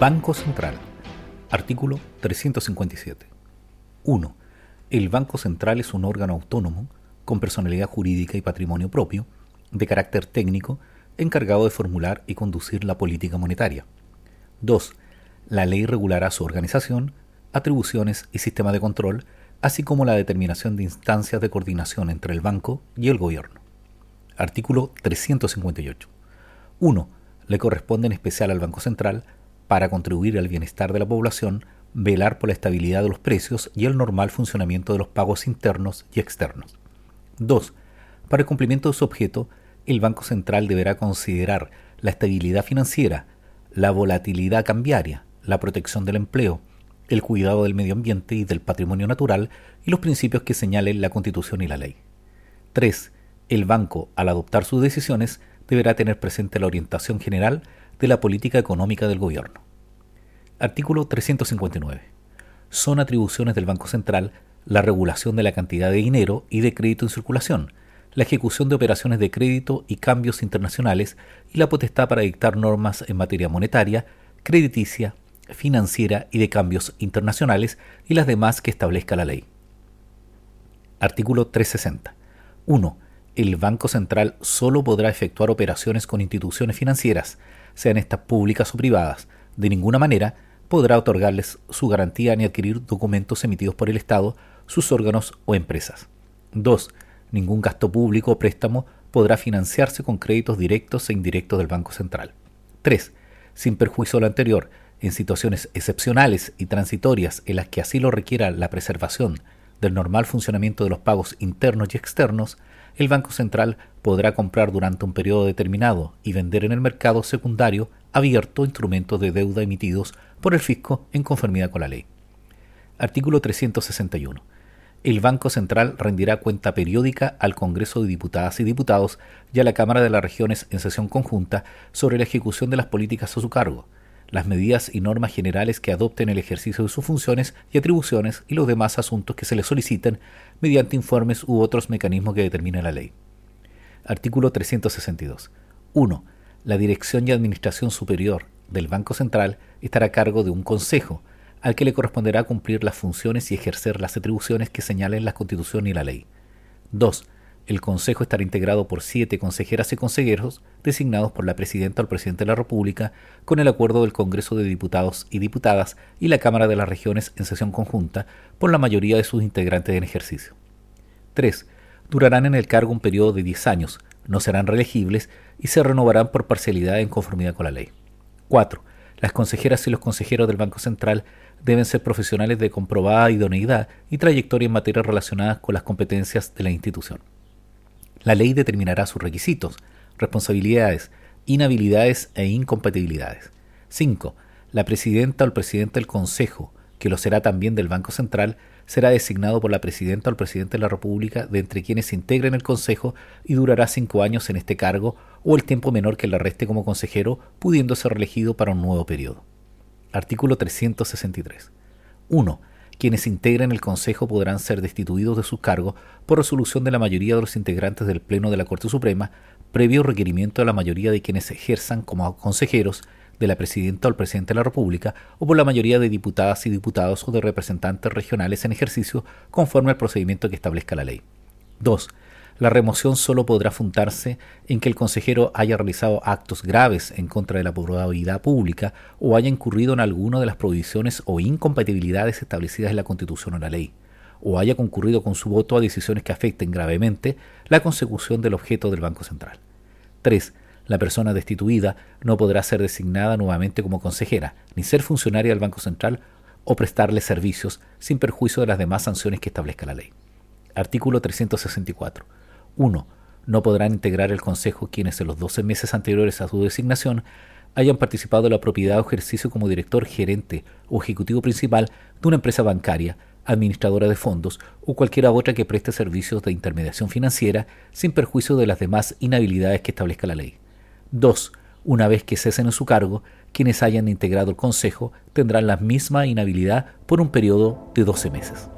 Banco Central. Artículo 357. 1. El Banco Central es un órgano autónomo, con personalidad jurídica y patrimonio propio, de carácter técnico, encargado de formular y conducir la política monetaria. 2. La ley regulará su organización, atribuciones y sistema de control, así como la determinación de instancias de coordinación entre el banco y el gobierno. Artículo 358. 1. Le corresponde en especial al Banco Central para contribuir al bienestar de la población, velar por la estabilidad de los precios y el normal funcionamiento de los pagos internos y externos. 2. Para el cumplimiento de su objeto, el Banco Central deberá considerar la estabilidad financiera, la volatilidad cambiaria, la protección del empleo, el cuidado del medio ambiente y del patrimonio natural y los principios que señalen la Constitución y la ley. 3. El banco, al adoptar sus decisiones, deberá tener presente la orientación general de la política económica del gobierno. Artículo 359. Son atribuciones del Banco Central la regulación de la cantidad de dinero y de crédito en circulación, la ejecución de operaciones de crédito y cambios internacionales y la potestad para dictar normas en materia monetaria, crediticia, financiera y de cambios internacionales y las demás que establezca la ley. Artículo 360. 1. El Banco Central solo podrá efectuar operaciones con instituciones financieras, sean estas públicas o privadas, de ninguna manera podrá otorgarles su garantía ni adquirir documentos emitidos por el Estado, sus órganos o empresas. 2. Ningún gasto público o préstamo podrá financiarse con créditos directos e indirectos del Banco Central. 3. Sin perjuicio de lo anterior, en situaciones excepcionales y transitorias en las que así lo requiera la preservación del normal funcionamiento de los pagos internos y externos, el Banco Central podrá comprar durante un periodo determinado y vender en el mercado secundario abierto instrumentos de deuda emitidos por el fisco en conformidad con la ley. Artículo 361. El Banco Central rendirá cuenta periódica al Congreso de Diputadas y Diputados y a la Cámara de las Regiones en sesión conjunta sobre la ejecución de las políticas a su cargo, las medidas y normas generales que adopten el ejercicio de sus funciones y atribuciones y los demás asuntos que se le soliciten mediante informes u otros mecanismos que determine la ley. Artículo 362. 1. La dirección y administración superior del Banco Central estará a cargo de un consejo, al que le corresponderá cumplir las funciones y ejercer las atribuciones que señalen la Constitución y la ley. 2 el Consejo estará integrado por siete consejeras y consejeros designados por la Presidenta o el Presidente de la República con el acuerdo del Congreso de Diputados y Diputadas y la Cámara de las Regiones en sesión conjunta por la mayoría de sus integrantes en ejercicio. 3. Durarán en el cargo un periodo de 10 años, no serán reelegibles y se renovarán por parcialidad en conformidad con la ley. 4. Las consejeras y los consejeros del Banco Central deben ser profesionales de comprobada idoneidad y trayectoria en materias relacionadas con las competencias de la institución. La ley determinará sus requisitos, responsabilidades, inhabilidades e incompatibilidades. 5. La presidenta o el presidente del Consejo, que lo será también del Banco Central, será designado por la presidenta o el presidente de la República de entre quienes se integren el Consejo y durará cinco años en este cargo o el tiempo menor que le reste como consejero, pudiendo ser reelegido para un nuevo periodo. Artículo 363. 1 quienes integren el Consejo podrán ser destituidos de sus cargos por resolución de la mayoría de los integrantes del Pleno de la Corte Suprema, previo requerimiento de la mayoría de quienes ejerzan como consejeros de la Presidenta o el Presidente de la República, o por la mayoría de diputadas y diputados o de representantes regionales en ejercicio, conforme al procedimiento que establezca la ley. 2 la remoción solo podrá fundarse en que el consejero haya realizado actos graves en contra de la probabilidad pública o haya incurrido en alguna de las prohibiciones o incompatibilidades establecidas en la Constitución o la ley, o haya concurrido con su voto a decisiones que afecten gravemente la consecución del objeto del Banco Central. 3. La persona destituida no podrá ser designada nuevamente como consejera, ni ser funcionaria del Banco Central o prestarle servicios sin perjuicio de las demás sanciones que establezca la ley. Artículo 364. 1. No podrán integrar el Consejo quienes en los 12 meses anteriores a su designación hayan participado en la propiedad o ejercicio como director, gerente o ejecutivo principal de una empresa bancaria, administradora de fondos o cualquiera otra que preste servicios de intermediación financiera sin perjuicio de las demás inhabilidades que establezca la ley. 2. Una vez que cesen en su cargo, quienes hayan integrado el Consejo tendrán la misma inhabilidad por un periodo de 12 meses.